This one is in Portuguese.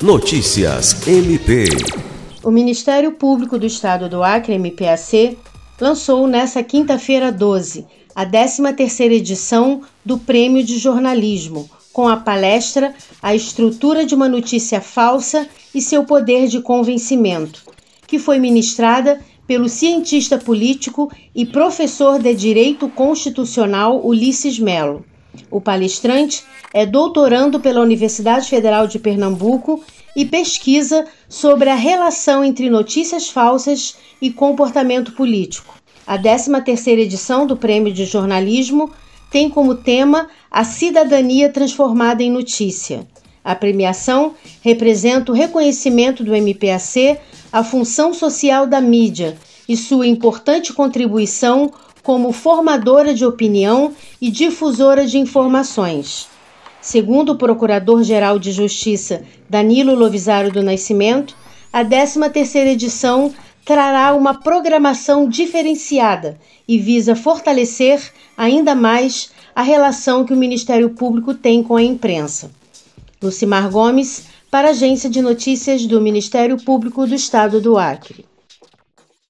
Notícias MP. O Ministério Público do Estado do Acre, MPAC, lançou nesta quinta-feira 12 a 13ª edição do Prêmio de Jornalismo, com a palestra A Estrutura de uma Notícia Falsa e seu Poder de Convencimento, que foi ministrada pelo cientista político e professor de Direito Constitucional Ulisses Melo. O palestrante é doutorando pela Universidade Federal de Pernambuco e pesquisa sobre a relação entre notícias falsas e comportamento político. A 13ª edição do Prêmio de Jornalismo tem como tema a cidadania transformada em notícia. A premiação representa o reconhecimento do MPAC à função social da mídia e sua importante contribuição como formadora de opinião e difusora de informações. Segundo o Procurador-Geral de Justiça Danilo Lovisaro do Nascimento, a 13ª edição trará uma programação diferenciada e visa fortalecer ainda mais a relação que o Ministério Público tem com a imprensa. Lucimar Gomes, para a Agência de Notícias do Ministério Público do Estado do Acre.